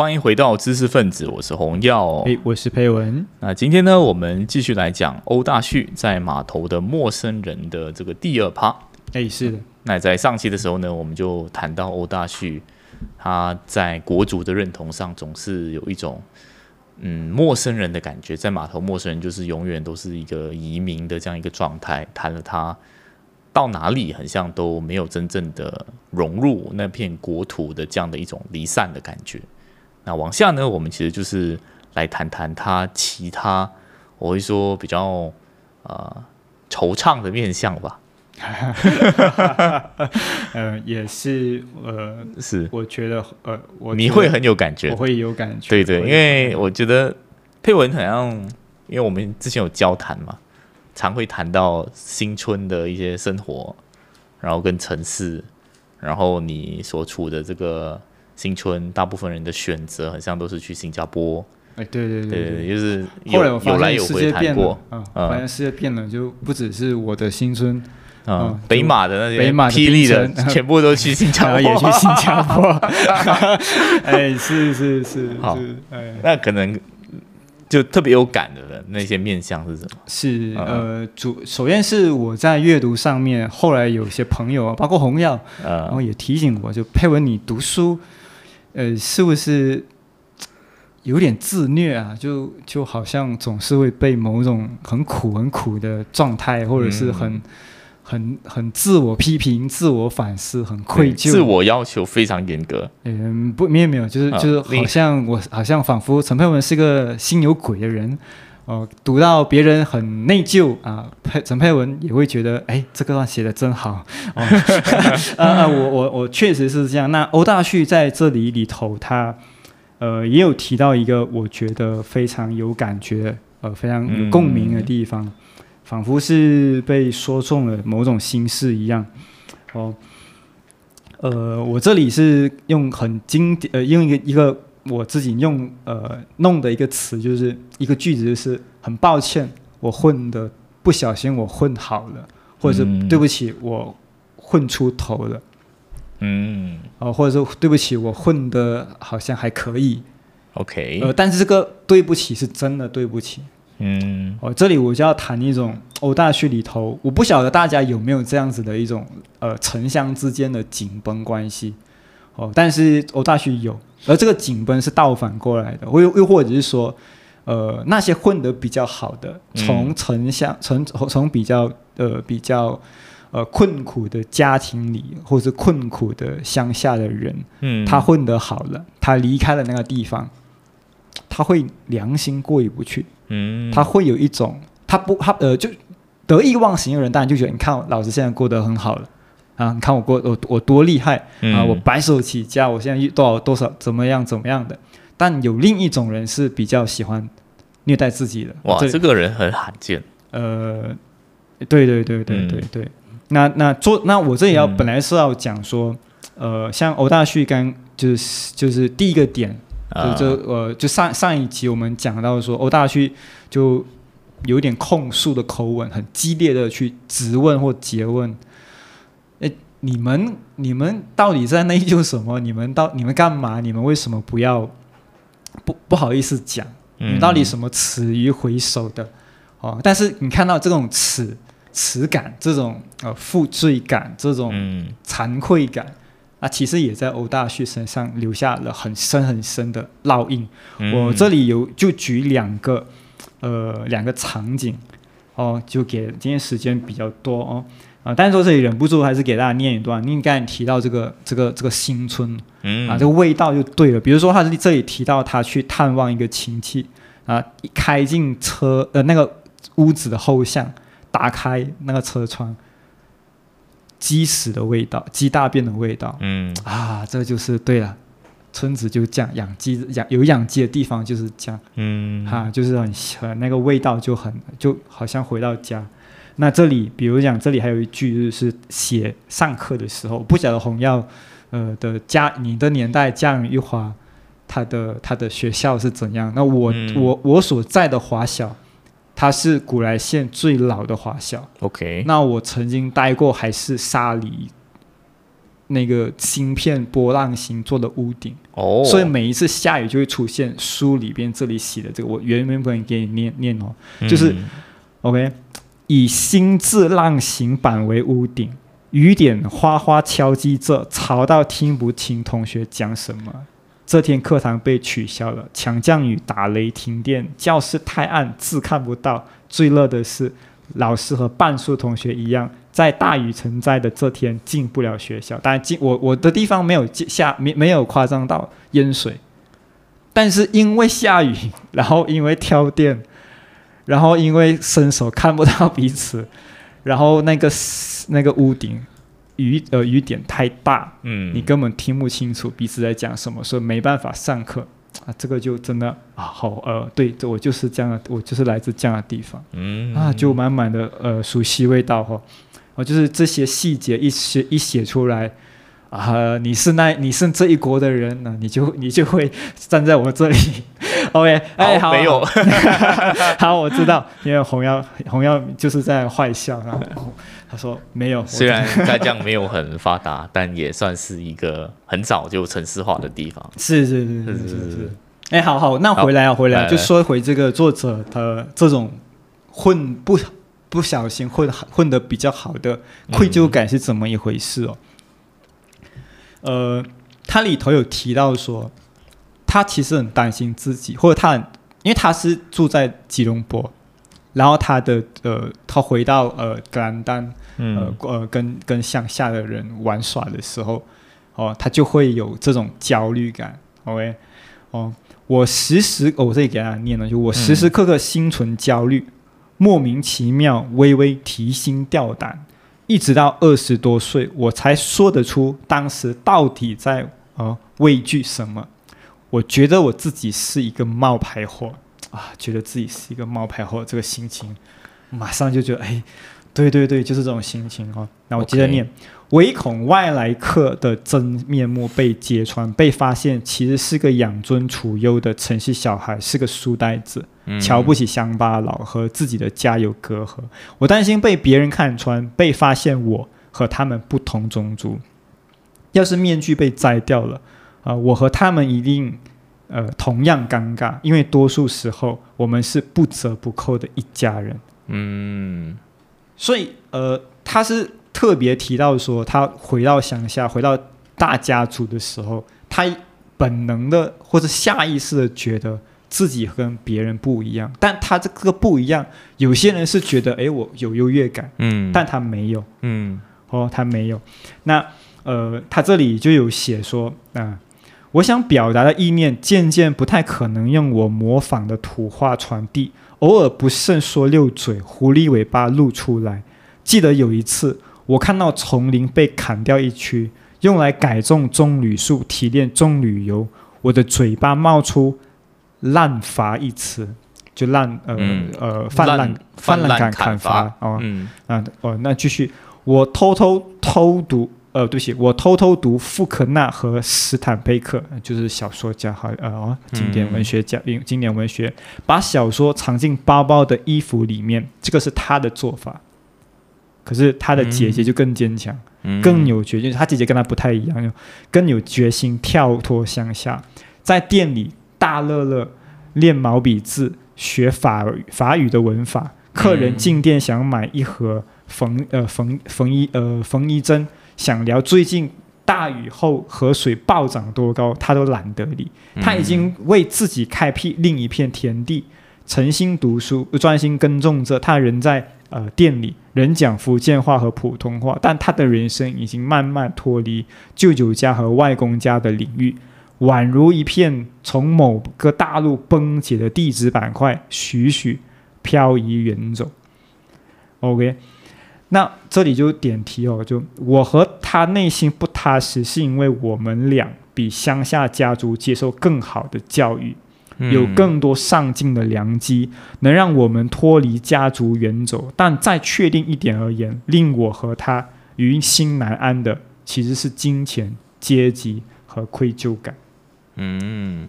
欢迎回到知识分子，我是洪耀。哎，我是佩文。那今天呢，我们继续来讲欧大旭在码头的陌生人的这个第二趴。哎，是的。那在上期的时候呢，我们就谈到欧大旭他在国足的认同上总是有一种嗯陌生人的感觉，在码头陌生人就是永远都是一个移民的这样一个状态。谈了他。到哪里很像都没有真正的融入那片国土的这样的一种离散的感觉。那往下呢，我们其实就是来谈谈他其他，我会说比较呃惆怅的面相吧。呃，也是呃，是我觉得呃，我你会很有感觉，我会有感觉，对对，因为我觉得配文好像，因为我们之前有交谈嘛。常会谈到新村的一些生活，然后跟城市，然后你所处的这个新村，大部分人的选择好像都是去新加坡。哎，对对对对，就是后来我发现世界变了，嗯，发现世界变了，就不只是我的新村，嗯，北马的那些北马霹雳的，全部都去新加坡，也去新加坡。哎，是是是，好，哎，那可能。就特别有感的那些面相是什么？是呃，主首先是我在阅读上面，后来有些朋友，包括红耀，然后也提醒我，就佩文你读书，呃，是不是有点自虐啊？就就好像总是会被某种很苦很苦的状态，或者是很。很很自我批评、自我反思、很愧疚、自我要求非常严格。嗯，不，没有没有，就是就是好像我好像仿佛陈佩文是个心有鬼的人。哦，读到别人很内疚啊，佩陈佩文也会觉得，哎，这个段写的真好。啊啊，我我我确实是这样。那欧大旭在这里里头，他呃也有提到一个我觉得非常有感觉、呃非常有共鸣的地方。仿佛是被说中了某种心事一样，哦，呃，我这里是用很经典，呃，用一个一个我自己用呃弄的一个词，就是一个句子，就是很抱歉，我混的不小心我混好了，或者是对不起，我混出头了，嗯，哦，或者说对不起，我混的好像还可以，OK，呃，但是这个对不起是真的对不起。嗯，哦，这里我就要谈一种欧大区里头，我不晓得大家有没有这样子的一种呃城乡之间的紧绷关系，哦，但是欧大区有，而这个紧绷是倒反过来的，又又或者是说，呃，那些混得比较好的，从城乡从从比较呃比较呃困苦的家庭里，或者困苦的乡下的人，嗯，他混得好了，他离开了那个地方，他会良心过意不去。嗯，他会有一种，他不，他呃，就得意忘形的人，当然就觉得，你看老子现在过得很好了。啊，你看我过我我多厉害啊，我白手起家，我现在多少多少怎么样怎么样的。但有另一种人是比较喜欢虐待自己的，哇，这个人很罕见。呃，对对对对对对，那那做那我这里要本来是要讲说，呃，像欧大旭刚就是就是第一个点。就就呃，就上上一集我们讲到说，欧大旭就有点控诉的口吻，很激烈的去质问或诘问。哎，你们你们到底在内疚什么？你们到你们干嘛？你们为什么不要不不好意思讲？你到底什么耻于回首的？哦，但是你看到这种耻耻感，这种呃负罪感，这种惭愧感。啊，其实也在欧大旭身上留下了很深很深的烙印。我这里有就举两个，呃，两个场景，哦，就给今天时间比较多哦，啊，但是说这里忍不住还是给大家念一段。你刚才提到这个这个这个新村，啊，这个味道就对了。比如说他这里提到他去探望一个亲戚，啊，一开进车呃那个屋子的后巷，打开那个车窗。鸡屎的味道，鸡大便的味道，嗯啊，这就是对了，村子就这样，养鸡养有养鸡的地方就是这样，嗯哈，就是很很那个味道就很就好像回到家。那这里，比如讲这里还有一句就是写上课的时候，不晓得红耀呃的家，你的年代家人一华，他的他的学校是怎样？那我我我所在的华小。它是古来县最老的华小。OK，那我曾经待过还是沙里那个芯片波浪形做的屋顶，哦，所以每一次下雨就会出现书里边这里写的这个，我原原本给你念念哦，就是嗯 OK，以新字浪形板为屋顶，雨点哗哗敲击着，吵到听不清同学讲什么。这天课堂被取消了，强降雨、打雷、停电，教室太暗，字看不到。最乐的是，老师和半数同学一样，在大雨成灾的这天进不了学校。但进我我的地方没有下没没有夸张到淹水，但是因为下雨，然后因为跳电，然后因为伸手看不到彼此，然后那个那个屋顶雨呃雨点太大，嗯，你根本听不清楚彼此在讲什么，所以没办法上课啊。这个就真的啊，好呃，对，这我就是这样的，我就是来自这样的地方嗯啊，就满满的呃熟悉味道哈。哦，就是这些细节一写一写出来啊你是那你是这一国的人呢你就你就会站在我这里。Ok 哎好没有。好 我知道因为红妖 红妖就是在坏笑啊他说没有虽然在这样没有很发达但也算是一个很早就城市化的地方。是是是是是是。哎好好那回来啊回来就说回这个作者的这种混不不小心混混的比较好的愧疚感是怎么一回事哦？呃，他里头有提到说，他其实很担心自己，或者他很，因为他是住在吉隆坡，然后他的呃，他回到呃格兰丹，呃嗯呃跟跟乡下的人玩耍的时候，哦，他就会有这种焦虑感。OK，哦，我时时，哦我这里给大家念了，就我时时刻刻心存焦虑，莫名其妙，微微提心吊胆，一直到二十多岁，我才说得出当时到底在呃畏惧什么。我觉得我自己是一个冒牌货啊，觉得自己是一个冒牌货，这个心情马上就觉得，哎，对对对，就是这种心情哦。那我接着念唯恐外来客的真面目被揭穿，被发现其实是个养尊处优的城市小孩，是个书呆子，嗯瞧不起乡巴佬，和自己的家有隔阂。我担心被别人看穿，被发现我和他们不同种族。要是面具被摘掉了，啊、我和他们一定呃同样尴尬，因为多数时候我们是不折不扣的一家人。嗯所以呃，他是特别提到说，他回到乡下，回到大家族的时候，他本能的或者下意识的觉得自己跟别人不一样，但他这个不一样，有些人是觉得，诶，我有优越感，嗯，但他没有。嗯哦，他没有。那呃，他这里就有写说啊、我想表达的意念渐渐不太可能用我模仿的土话传递，偶尔不慎说溜嘴，狐狸尾巴露出来。记得有一次，我看到丛林被砍掉一区，用来改种棕榈树，提炼棕榈油，我的嘴巴冒出“滥伐”一词，就滥呃、嗯呃泛滥滥泛滥滥砍砍砍伐伐哦。嗯啊，哦，那继续，我偷偷偷读，呃，对不起，我偷偷读富克纳和斯坦贝克，呃就是小说家好，呃，哦经典文学家，经经典文学，把小说藏进包包的衣服里面，这个是他的做法。可是他的姐姐就更坚强，嗯更有决心，他姐姐跟他不太一样，就更有决心跳脱乡下，在店里大乐乐练毛笔字，学法语法语的文法。客人嗯进店想买一盒缝呃缝缝衣呃缝衣针，想聊最近大雨后河水暴涨多高，他都懒得理。他已经为自己开辟另一片天地，诚心读书，专心耕种着。他人在呃店里，人讲福建话和普通话，但他的人生已经慢慢脱离舅舅家和外公家的领域，宛如一片从某个大陆崩解的地质板块，徐徐漂移远走。OK，那这里就点题哦，就我和他内心不踏实，是因为我们俩比乡下家族接受更好的教育，嗯有更多上进的良机，能让我们脱离家族远走。但再确定一点而言，令我和他于心难安的，其实是金钱、阶级和愧疚感，嗯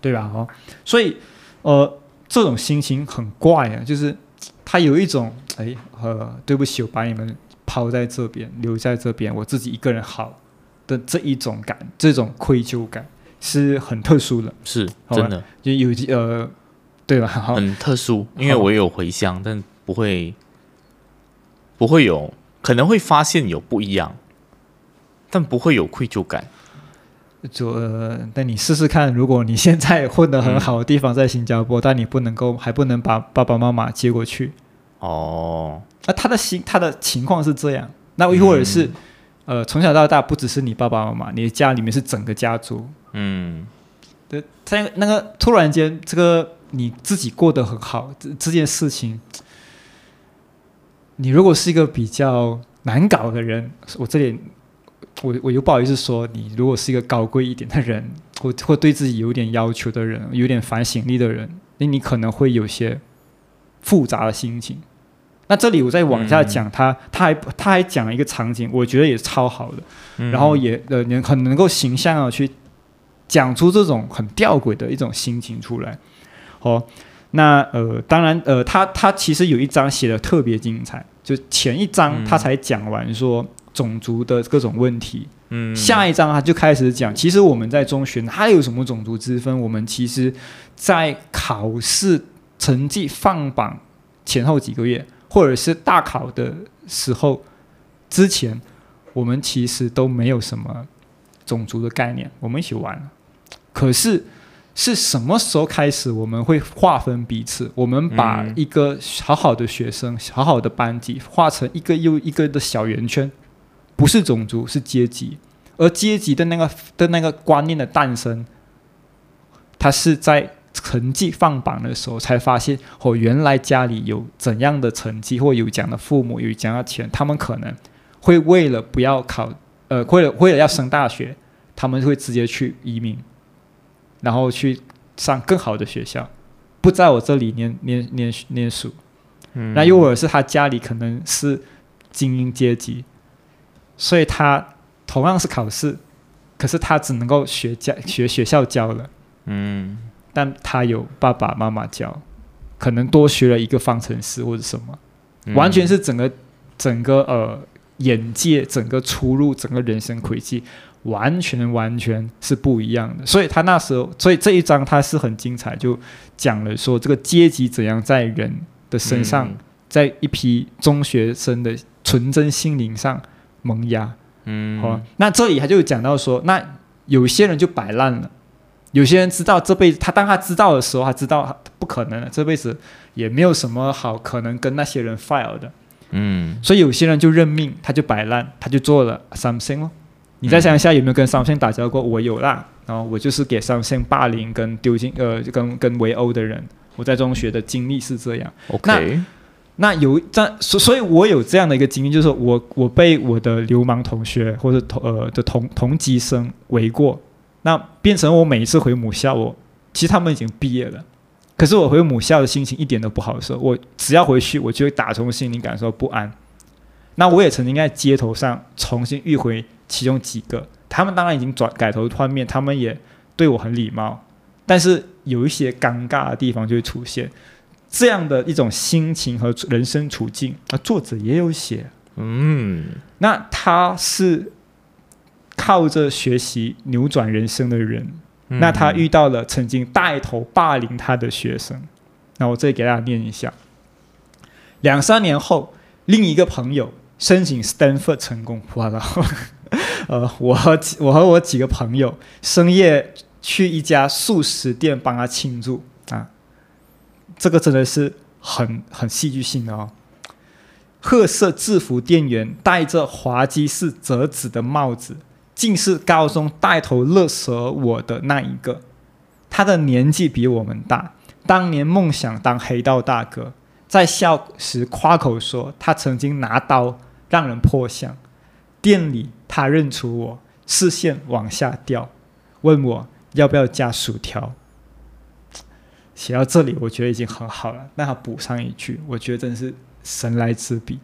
对吧？哦，所以呃，这种心情很怪啊，就是他有一种哎呃，对不起，我把你们抛在这边，留在这边，我自己一个人好。的这一种感，这种愧疚感是很特殊的，是真的就有呃，对吧？很特殊，因为我有回乡，但不会不会有，可能会发现有不一样，但不会有愧疚感。就呃，那你试试看，如果你现在混得很好的地方在新加坡，但你不能够还不能把爸爸妈妈接过去，哦，那他的心他的情况是这样，那又或者是、呃从小到大不只是你爸爸妈妈，你的家里面是整个家族，嗯。对，在那个突然间这个你自己过得很好这这件事情，你如果是一个比较难搞的人，我这里我我又不好意思说，你如果是一个高贵一点的人，或或对自己有点要求的人，有点反省力的人，那你可能会有些复杂的心情。那这里我再往下讲，他他还他还讲了一个场景，我觉得也超好的，嗯然后也呃能很能够形象的去讲出这种很吊诡的一种心情出来。哦，那呃当然呃他他其实有一章写的特别精彩，就前一章嗯他才讲完说种族的各种问题，嗯下一章他就开始讲，其实我们在中学哪有什么种族之分？我们其实，在考试成绩放榜前后几个月，或者是大考的时候之前，我们其实都没有什么种族的概念，我们一起玩。可是是什么时候开始我们会划分彼此？我们把嗯一个好好的学生、好好的班级划成一个又一个的小圆圈，不是种族，是阶级。而阶级的那个的那个观念的诞生，它是在成绩放榜的时候才发现，哦，原来家里有怎样的成绩，或有这样的父母，有这样的钱，他们可能会为了不要考，呃，为了为了要升大学，他们会直接去移民，然后去上更好的学校，不在我这里念念念念书。嗯那又或者是他家里可能是精英阶级，所以他同样是考试，可是他只能够学家学学校教了，嗯但他有爸爸妈妈教，可能多学了一个方程式或者什么，嗯。完全是整个整个呃眼界、整个出路、整个人生轨迹，完全完全是不一样的。所以他那时候，所以这一章他是很精彩，就讲了说这个阶级怎样在人的身上，嗯。在一批中学生的纯真心灵上萌芽。嗯好、那这里他就讲到说，那有些人就摆烂了，有些人知道这辈子，他当他知道的时候，他知道不可能了，这辈子也没有什么好可能跟那些人 file 的，嗯所以有些人就认命，他就摆烂，他就做了 something 哦。你再想一下有没有跟 something 打交道过？我有啦，然后我就是给 something 霸凌跟丢进呃跟跟围殴的人，我在中学的经历是这样。，OK，那那有这，所所以，我有这样的一个经历，就是说我我被我的流氓同学或者同呃的同同级生围过，那变成我每一次回母校，我其实他们已经毕业了，可是我回母校的心情一点都不好的时候，我只要回去，我就会打从心里感受不安。那我也曾经在街头上重新遇回其中几个，他们当然已经转改头换面，他们也对我很礼貌，但是有一些尴尬的地方就会出现。这样的一种心情和人生处境，啊，作者也有写。嗯那他是靠着学习扭转人生的人，嗯那他遇到了曾经带头霸凌他的学生。那我这里给大家念一下：两三年后，另一个朋友申请 Stanford 成功，哇然后 呃，我和我和我几个朋友深夜去一家素食店帮他庆祝啊，这个真的是很很戏剧性的哦。褐色制服店员戴着滑稽式折纸的帽子，竟是高中带头勒索我的那一个。他的年纪比我们大，当年梦想当黑道大哥，在校时夸口说他曾经拿刀让人破相。店里他认出我，视线往下掉，问我要不要加薯条。写到这里，我觉得已经很好了。那他补上一句，我觉得真是神来之笔。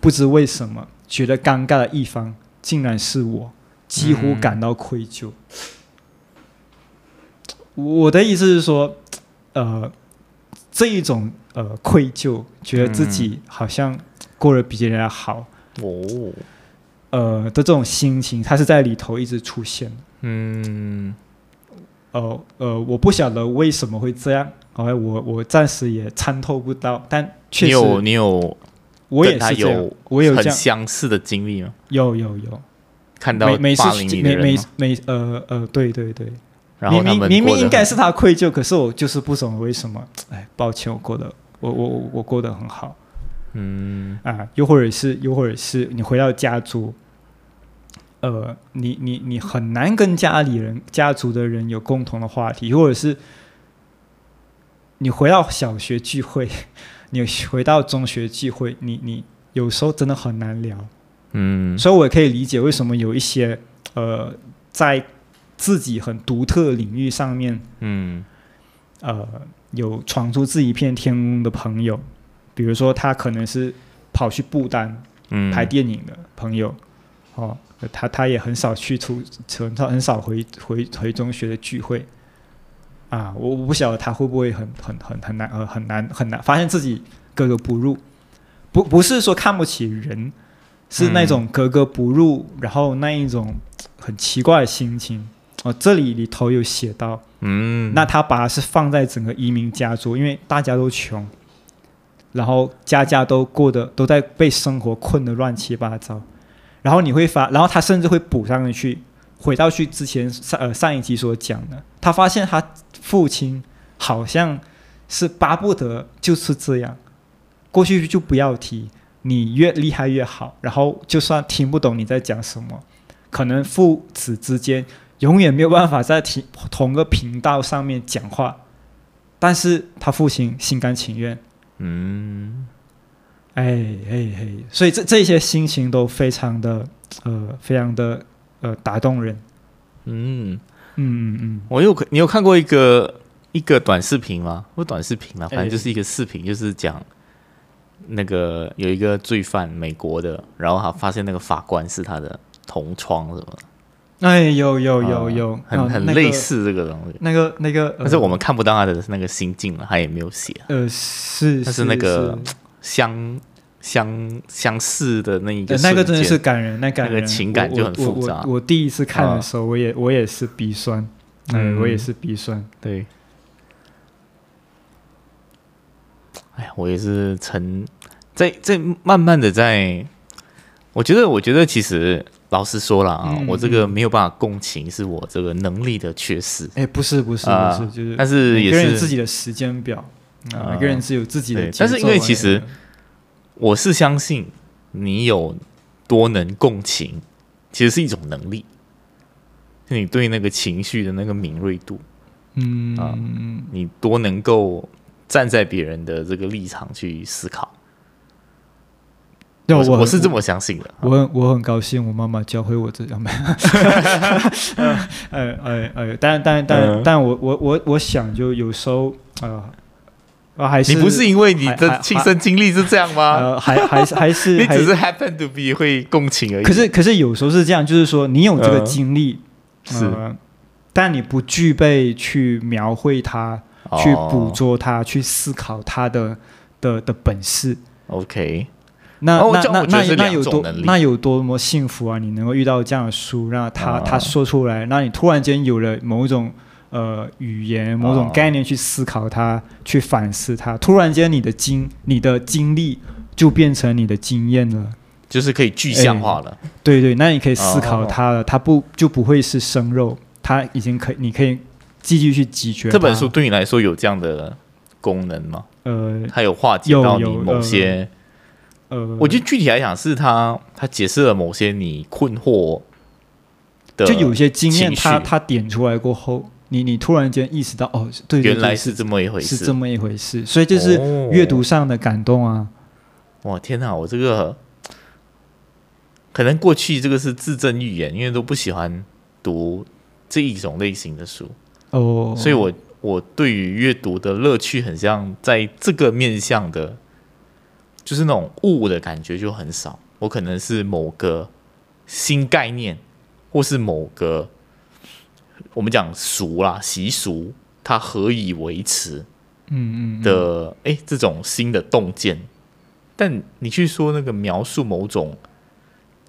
不知为什么，觉得尴尬的一方竟然是我，几乎感到愧疚。我的意思是说，呃，这一种呃愧疚，觉得自己好像过得比别人好，哦，呃的这种心情，它是在里头一直出现。嗯呃呃，我不晓得为什么会这样，好、我我暂时也参透不到，但确实你有你有我也跟他是这样有，我有这样，相似的经历吗？有有有，看到每每次霸凌你的每每每呃呃，对对对，然后明明明明应该是他愧疚，可是我就是不懂为什么，哎，抱歉，我过得我我我我过得很好嗯啊，又或者是又或者是你回到家族。呃，你你你很难跟家里人、家族的人有共同的话题，或者是你回到小学聚会，你回到中学聚会，你你有时候真的很难聊。嗯。所以我也可以理解为什么有一些呃，在自己很独特的领域上面，嗯。呃，有闯出自己一片天空的朋友，比如说他可能是跑去不丹嗯。拍电影的朋友，哦，他他也很少去出很少很少回回回中学的聚会。啊，我我不晓得他会不会很很很很难呃很难很难发现自己格格不入，不不是说看不起人，是那种格格不入，然后那一种很奇怪的心情。哦，这里里头有写到，嗯那他把它是放在整个移民家族，因为大家都穷，然后家家都过得都在被生活困得乱七八糟，然后你会发，然后他甚至会补上去，回到去之前上呃上一集所讲的，他发现他父亲好像是巴不得就是这样，过去就不要提，你越厉害越好，然后就算听不懂你在讲什么，可能父子之间永远没有办法在同同个频道上面讲话，但是他父亲心甘情愿，嗯。哎哎哎，所以这这些心情都非常的呃非常的呃打动人，嗯，嗯嗯嗯，我有你有看过一个一个短视频吗？不短视频啦，反正哎就是一个视频，就是讲那个有一个罪犯，美国的，然后他发现那个法官是他的同窗什么的，哎有有有啊有，很很类似这个东西，那个那个，呃但是我们看不到他的那个心境了，他也没有写，呃是但是那个相相相似的那一个呃那个真的是感人，那感人，那个情感就很复杂。我第一次看啊的时候，我也我也是鼻酸，嗯，嗯我也是鼻酸。对。哎呀，我也是曾在在慢慢的在，我觉得我觉得其实老实说了啊，嗯我这个没有办法共情，是我这个能力的缺失。哎，不是不是啊不是，就是但是也是自己的时间表，啊，啊每个人是有自己的。但是因为其实嗯我是相信你有多能共情，其实是一种能力，是你对那个情绪的那个敏锐度，嗯啊嗯你多能够站在别人的这个立场去思考。对我我我是这么相信的。我很我很高兴，我妈妈教会我这样。呃呃呃呃，但但但嗯但我我我我想，就有时候呃，啊还是你不是因为你的亲身经历是这样吗？呃还还是 还是你只是 happen to be 会共情而已。可是可是有时候是这样，就是说你有这个嗯经历，是呃，但你不具备去描绘它、哦去捕捉它、去思考它的的的本事。OK，那、哦那那那那有多那有多么幸福啊！你能够遇到这样的书，让他、啊他说出来，那你突然间有了某一种呃语言、某种啊概念去思考它、去反思它。突然间，你的经你的经历就变成你的经验了。就是可以具象化了。对对，那你可以思考哦它了，它不就不会是生肉，它已经可以，你可以继续去咀嚼。这本书对你来说有这样的功能吗？呃它有化解到你某些？呃，我觉得具体来讲，是它它解释了某些你困惑的，就有些经验情绪它，它点出来过后，你你突然间意识到，哦，对对对原来是这么一回事。是这么一回事，所以就是哦阅读上的感动啊。哇天哪，我这个可能过去这个是自证预言，因为都不喜欢读这一种类型的书，哦，所以我我对于阅读的乐趣很像在这个面向的，就是那种悟的感觉就很少。我可能是某个新概念，或是某个我们讲俗啦习俗，它何以维持？嗯嗯嗯的哎、诶这种新的洞见，但你去说那个描述某种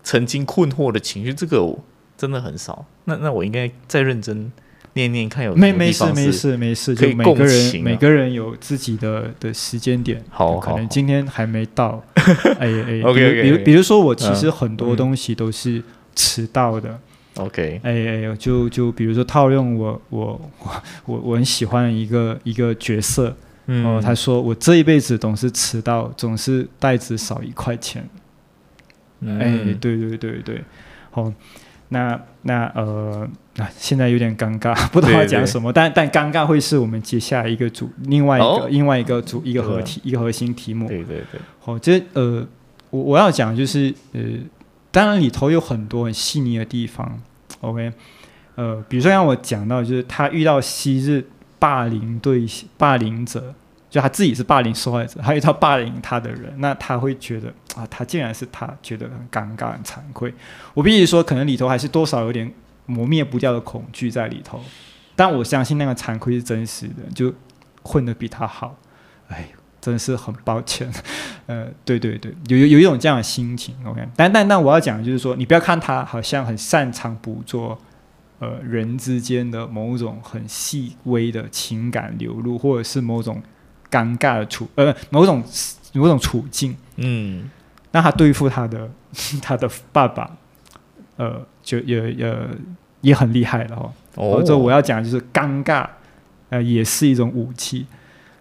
曾经困惑的情绪，这个真的很少。那那我应该再认真念念看，有没没事没事没事，可以每个人每个人有自己的的时间点，好，可能今天还没到。哎哎，OK，比如比如说我其实很多东西都是迟到的。OK，哎哎，就就比如说套用我我我我我很喜欢一个一个角色，哦，他说我这一辈子总是迟到，总是袋子少一块钱。哎，对对对对，好，那那呃，那现在有点尴尬，不知道讲什么，但但尴尬会是我们接下来一个主另外一个另外一个主一个核题一个核心题目。对对对，好，这呃，我我要讲就是呃。当然里头有很多很细腻的地方，OK，呃，比如说像我讲到，就是他遇到昔日霸凌对霸凌者，就他自己是霸凌受害者，还有他霸凌他的人，那他会觉得啊，他竟然是他觉得很尴尬、很惭愧。我必须说，可能里头还是多少有点磨灭不掉的恐惧在里头，但我相信那个惭愧是真实的，就混得比他好，哎。真的是很抱歉，呃，对对对，有有有一种这样的心情，OK。但但但我要讲的就是说，你不要看他好像很擅长捕捉，呃，人之间的某种很细微的情感流露，或者是某种尴尬的处，呃，某种某种处境，嗯，那他对付他的 他的爸爸，呃，就也也也很厉害了哦。哦，这我要讲就是尴尬，呃，也是一种武器。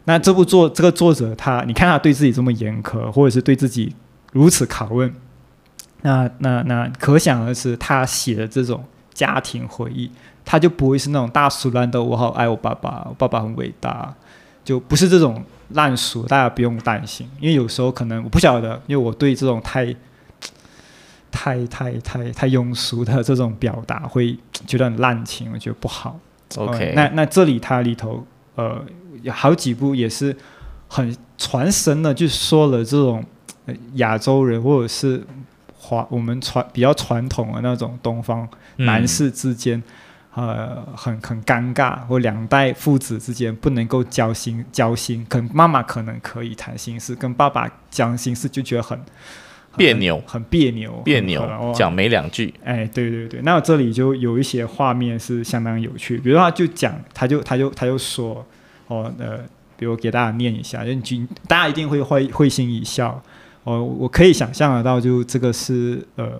那这部作这个作者他，你看他对自己这么严苛，或者是对自己如此拷问，那那那可想而知，他写的这种家庭回忆，他就不会是那种大俗烂的“我好爱我爸爸，我爸爸很伟大”，就不是这种烂俗，大家不用担心。因为有时候可能我不晓得，因为我对这种太太太太太庸俗的这种表达会觉得很滥情，我觉得不好。OK，那那这里它里头呃。有好几部也是很传神的，就说了这种亚洲人或者是华我们传比较传统的那种东方男士之间，呃，很很尴尬，或两代父子之间不能够交心交心，可能妈妈可能可以谈心事，跟爸爸讲心事就觉得 很别扭，很别扭，别扭，讲没两句。哎，对对对，那这里就有一些画面是相当有趣，比如说他就讲，他就他就他就说。哦，呃，比如给大家念一下，就君，大家一定会会会心一笑。哦，我可以想象得到，就这个是呃，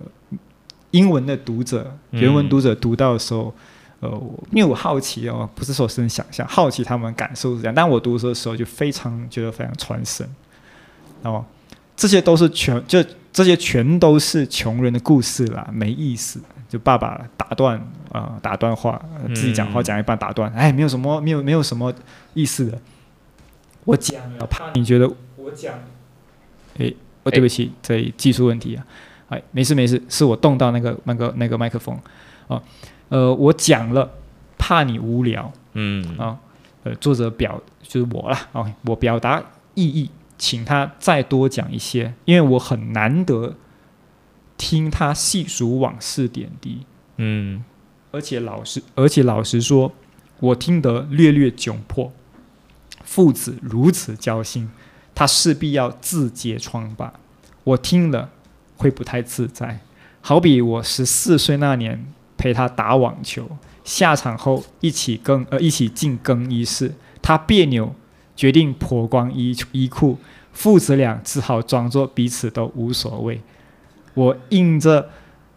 英文的读者，原文读者读到的时候，呃，因为我好奇哦，不是说是想象，好奇他们感受是这样。但我读的时候就非常觉得非常传神。哦，这些都是全，就这些全都是穷人的故事啦，没意思。就爸爸打断啊，打断话，自己讲话讲一半打断，哎，没有什么，没有没有什么意思的。我讲了，怕你觉得我讲，哎，哦，对不起，这技术问题啊，哎，没事没事，是我动到那个那个那个麦克风，啊，呃，我讲了，怕你无聊，嗯，啊，呃，作者表就是我啦，OK，我表达意义，请他再多讲一些，因为我很难得。听他细数往事点滴，嗯，而且老实，而且老实说，我听得略略窘迫。父子如此交心，他势必要自揭疮疤。我听了会不太自在。好比我十四岁那年陪他打网球，下场后一起更呃一起进更衣室，他别扭，决定脱光衣衣裤，父子俩只好装作彼此都无所谓。我硬着，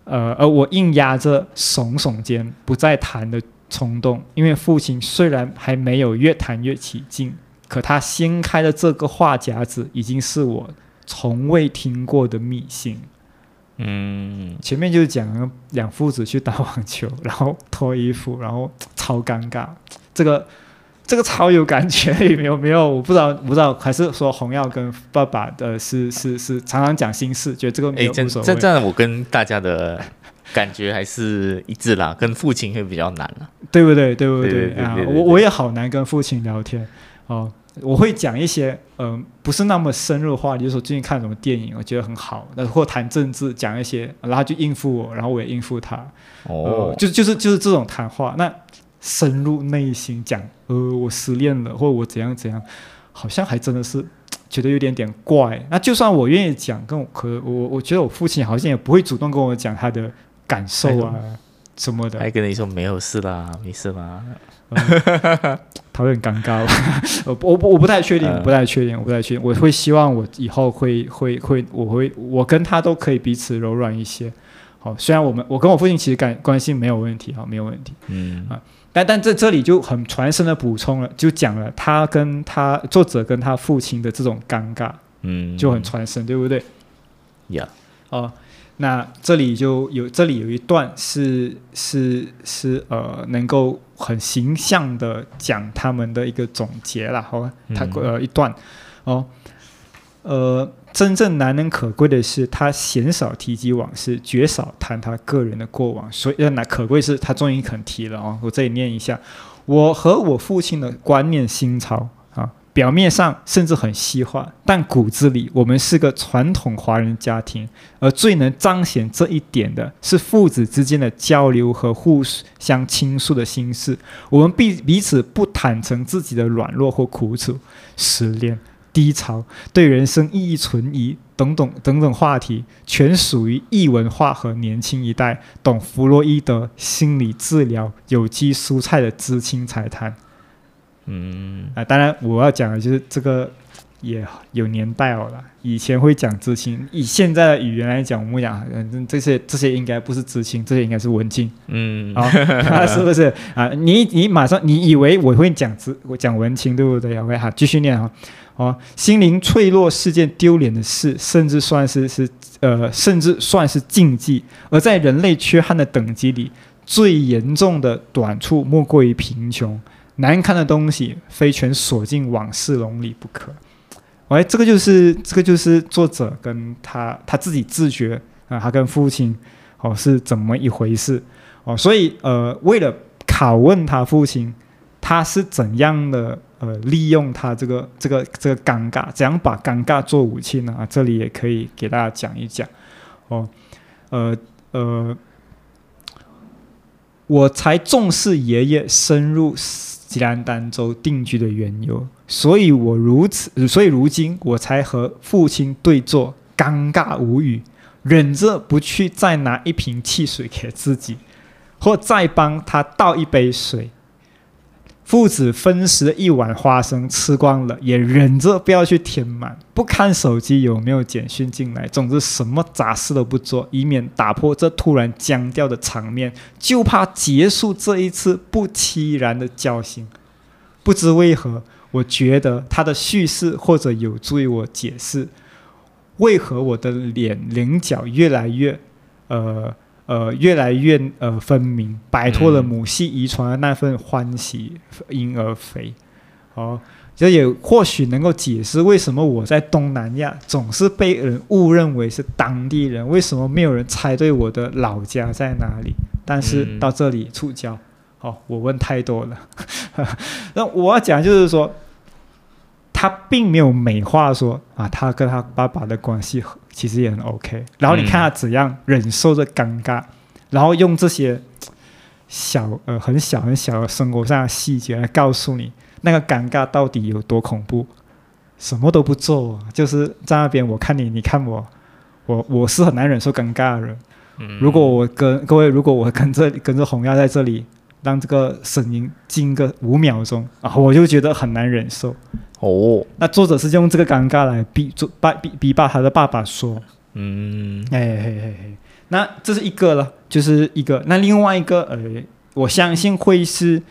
呃，而我硬压着耸耸肩，不再谈的冲动。因为父亲虽然还没有越谈越起劲，可他掀开的这个话匣子，已经是我从未听过的秘辛。嗯，前面就是讲两父子去打网球，然后脱衣服，然后超尴尬。这个。这个超有感觉，有没有？没有，我不知道，不知道，还是说红耀跟爸爸的是是是常常讲心事，觉得这个没有无所谓。这这样我跟大家的感觉还是一致啦，跟父亲会比较难了，对不对？对不对？啊，我我也好难跟父亲聊天哦。我会讲一些嗯，不是那么深入的话题，就是说最近看什么电影，我觉得很好，那或谈政治，讲一些，然后就应付我，然后我也应付他。哦，就就是就是这种谈话，那。深入内心讲，呃，我失恋了，或者我怎样怎样，好像还真的是 觉得有点点怪。那就算我愿意讲，跟我可我我觉得我父亲好像也不会主动跟我讲他的感受啊什么的。还跟你说没有事啦，没事啦。他会很尴尬，我我我不太确定，不太确定，我不太确定。我会希望我以后会会会，我会我跟他都可以彼此柔软一些。好，虽然我们我跟我父亲其实感关系没有问题，哈，没有问题。嗯啊，但但这这里就很传神的补充了，就讲了他跟他作者跟他父亲的这种尴尬，嗯，就很传神，对不对？Yeah，哦。那这里就有，这里有一段是是是呃，能够很形象的讲他们的一个总结了，好吧？他呃一段哦，呃，真正难能可贵的是，他鲜少提及往事，绝少谈他个人的过往，所以那可贵是他终于肯提了哦。我这里念一下，我和我父亲的观念新潮啊。表面上甚至很西化，但骨子里我们是个传统华人家庭，而最能彰显这一点的是父子之间的交流和互相倾诉的心事。我们彼彼此不坦诚自己的软弱或苦楚、失恋、低潮、对人生意义存疑等等等等话题，全属于异文化和年轻一代懂弗洛伊德心理治疗、有机蔬菜的知青才谈。嗯啊，当然我要讲的就是这个也有年代了。以前会讲知青，以现在的语言来讲，我们讲嗯这些这些应该不是知青，这些应该是文青。嗯，啊，是不是啊？你你马上你以为我会讲知我讲文青对不对？OK 好，继续念哈。哦，心灵脆弱是件丢脸的事，甚至算是是呃，甚至算是禁忌。而在人类缺憾的等级里，最严重的短处莫过于贫穷。难看的东西非全锁进往事笼里不可。哎，这个就是这个就是作者跟他他自己自觉啊，他跟父亲哦是怎么一回事哦，所以呃，为了拷问他父亲，他是怎样的呃利用他这个这个这个尴尬，怎样把尴尬做武器呢？啊，这里也可以给大家讲一讲哦，呃呃，我才重视爷爷深入。吉兰丹州定居的缘由，所以我如此，所以如今我才和父亲对坐，尴尬无语，忍着不去再拿一瓶汽水给自己，或再帮他倒一杯水。父子分食一碗花生，吃光了也忍着不要去填满，不看手机有没有简讯进来，总之什么杂事都不做，以免打破这突然僵掉的场面，就怕结束这一次不期然的交心。不知为何，我觉得他的叙事或者有助于我解释，为何我的脸棱角越来越，呃。呃，越来越呃分明，摆脱了母系遗传的那份欢喜婴儿肥，哦，这也或许能够解释为什么我在东南亚总是被人误认为是当地人，为什么没有人猜对我的老家在哪里？但是到这里触礁，哦，我问太多了，那我要讲就是说。他并没有美化说啊，他跟他爸爸的关系其实也很 OK。然后你看他怎样忍受着尴尬，然后用这些小呃很小很小的生活上的细节来告诉你那个尴尬到底有多恐怖。什么都不做，就是在那边我看你，你看我，我我是很难忍受尴尬的人。如果我跟各位，如果我跟着跟着红亚在这里。让这个声音静个五秒钟啊，我就觉得很难忍受。哦，那作者是用这个尴尬来逼做爸逼逼爸他的爸爸说，嗯，哎嘿嘿嘿，那这是一个了，就是一个。那另外一个呃，我相信会是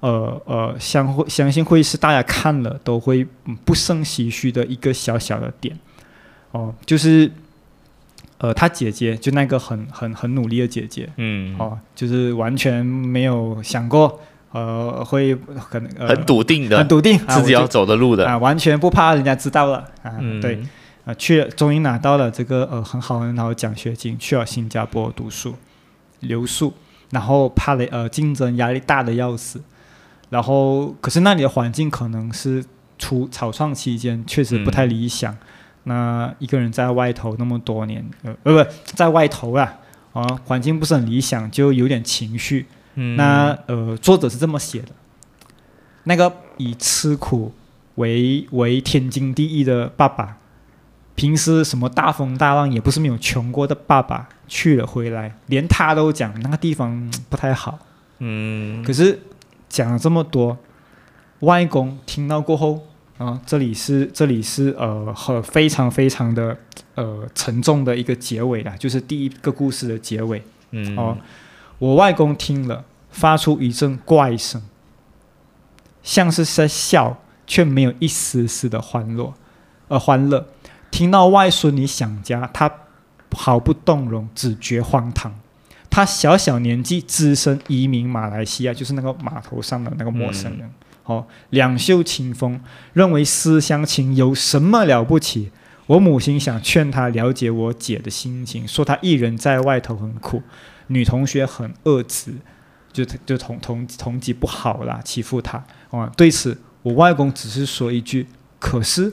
呃呃相会相信会是大家看了都会不胜唏嘘的一个小小的点哦，就是。呃，他姐姐就那个很很很努力的姐姐，嗯，哦，就是完全没有想过，呃，会很很笃定的，很笃定自己要走的路的啊，完全不怕人家知道了啊，对，啊，去终于拿到了这个呃很好很好的奖学金，去了新加坡读书，留宿，然后怕了呃竞争压力大的要死，然后可是那里的环境可能是初草创期间确实不太理想。那一个人在外头那么多年，呃，呃，不在外头啊，啊，环境不是很理想，就有点情绪。那呃，作者是这么写的：那个以吃苦为为天经地义的爸爸，平时什么大风大浪也不是没有穷过的爸爸，去了回来，连他都讲那个地方嗯不太好。嗯可是讲了这么多，外公听到过后啊，这里是这里是呃很非常非常的呃沉重的一个结尾啦，就是第一个故事的结尾。嗯哦，我外公听了，发出一阵怪声，像是在笑，却没有一丝丝的欢乐，呃，欢乐。听到外孙女想家，他毫不动容，只觉荒唐。他小小年纪，只身移民马来西亚，就是那个码头上的那个陌生人。哦，两袖清风，认为思乡情有什么了不起？我母亲想劝他了解我姐的心情，说她一人在外头很苦，女同学很恶质，就就同同同级不好啦，欺负她。哦，对此我外公只是说一句：“可是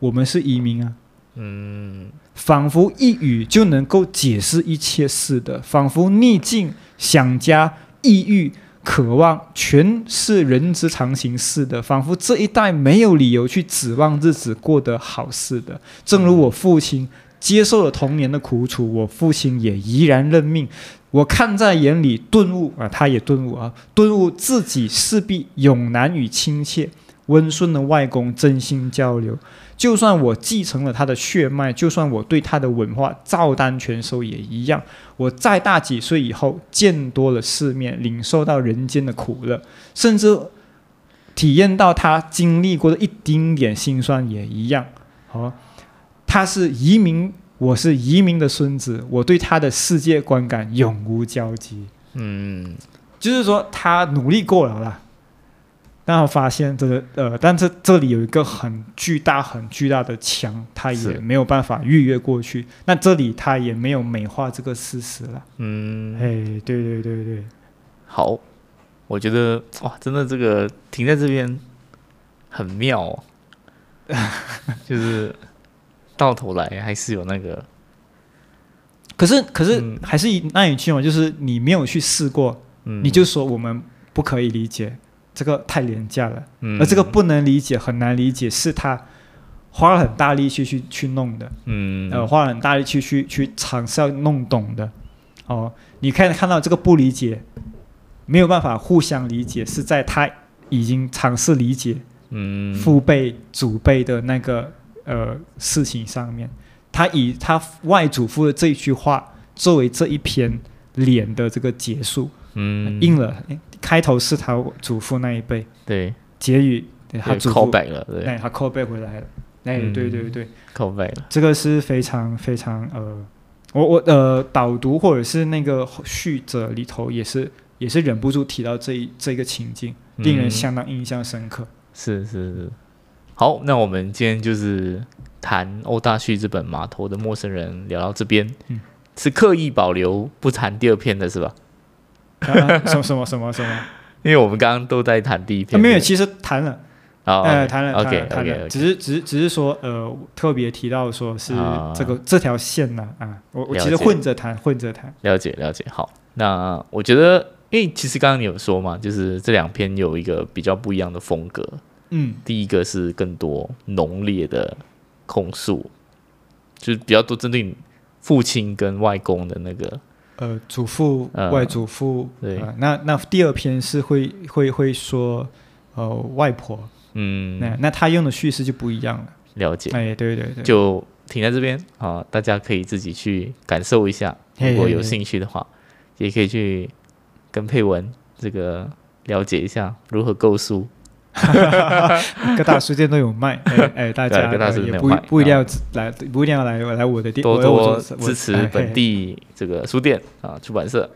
我们是移民啊。”嗯仿佛一语就能够解释一切似的，仿佛逆境、想家、抑郁、渴望，全是人之常情似的，仿佛这一代没有理由去指望日子过得好似的。正如我父亲接受了童年的苦楚，我父亲也怡然认命。我看在眼里，顿悟啊，他也顿悟啊，顿悟自己势必永难与亲切、温顺的外公真心交流。就算我继承了他的血脉，就算我对他的文化照单全收也一样。我再大几岁以后，见多了世面，领受到人间的苦乐，甚至体验到他经历过的一丁点辛酸也一样。哦、他是移民，我是移民的孙子，我对他的世界观感永无交集。嗯就是说，他努力过了啦。但我发现这个呃，但这这里有一个很巨大、很巨大的墙，他也没有办法逾越过去。那这里他也没有美化这个事实了。嗯，哎，对对对对，好，我觉得哇，真的这个停在这边很妙、哦，就是到头来还是有那个，可是可是嗯还是以那一句嘛，就是你没有去试过，嗯，你就说我们不可以理解，这个太廉价了。嗯，而这个不能理解、很难理解，是他花了很大力气去去弄的。嗯呃，花了很大力气去去尝试要弄懂的。哦，你看看到这个不理解，没有办法互相理解，是在他已经尝试理解嗯父辈、祖辈的那个呃事情上面，他以他外祖父的这一句话作为这一篇脸的这个结束，嗯应了。诶开头是他祖父那一辈，对。结语对他对祖 call 父，back 了，对。哎，他 call back 回来了。哎，嗯。对对对，call back 了，这个是非常非常呃，我我呃导读或者是那个序者里头也是也是忍不住提到这一这个情境，令人嗯相当印象深刻。是是是，好，那我们今天就是谈欧大旭这本《码头的陌生人》，聊到这边，嗯。是刻意保留不谈第二篇的是吧？啊、什么什么什么什么？啊因为我们刚刚都在谈第一篇，没有，其实谈了，啊，呃，谈了，OK OK 了，只是只是只是说，呃，特别提到说是啊这个这条线呢，啊，我我其实混着谈，混着谈，了解了解。好，那我觉得，因为其实刚刚你有说嘛，就是这两篇有一个比较不一样的风格。嗯。第一个是更多浓烈的控诉，就是比较多针对父亲跟外公的那个，呃，祖父、呃外祖父，对呃那那第二篇是会会会说，呃，外婆，嗯，那那他用的叙事就不一样了。了解。哎，对对对，就停在这边啊，大家可以自己去感受一下，如果有兴趣的话，也可以去跟配文这个了解一下如何构书。各大书店都有卖，哎 哎，大家各大呃也不不一定要来，不一定要来来我的店，多多支持哎本地这个书店啊，出版社。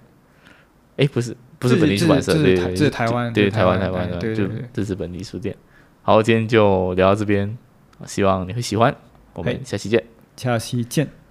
哎，不是不是本地出版社，对这是台湾对台湾台湾的，就支持本地书店。好，今天就聊到这边，希望你会喜欢，我们哎下期见。下期见。